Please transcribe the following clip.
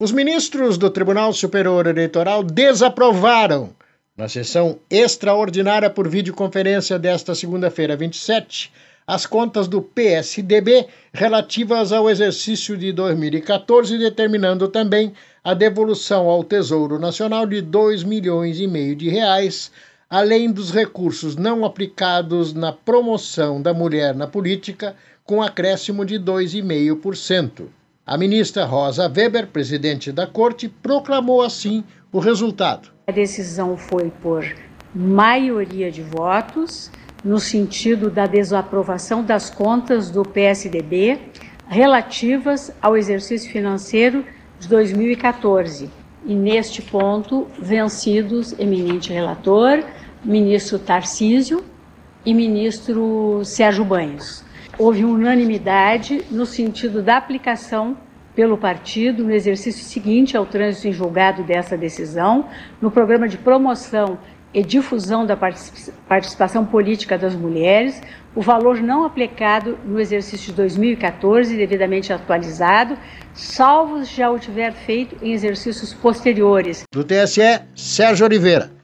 Os ministros do Tribunal Superior Eleitoral desaprovaram, na sessão extraordinária por videoconferência desta segunda-feira, 27, as contas do PSDB relativas ao exercício de 2014, determinando também a devolução ao Tesouro Nacional de 2 milhões e meio de reais, além dos recursos não aplicados na promoção da mulher na política, com acréscimo de 2,5%. A ministra Rosa Weber, presidente da corte, proclamou assim o resultado. A decisão foi por maioria de votos, no sentido da desaprovação das contas do PSDB relativas ao exercício financeiro de 2014. E neste ponto, vencidos eminente relator, ministro Tarcísio e ministro Sérgio Banhos houve unanimidade no sentido da aplicação pelo partido no exercício seguinte ao trânsito em julgado dessa decisão, no programa de promoção e difusão da participação política das mulheres, o valor não aplicado no exercício de 2014, devidamente atualizado, salvo já o tiver feito em exercícios posteriores. Do TSE, Sérgio Oliveira.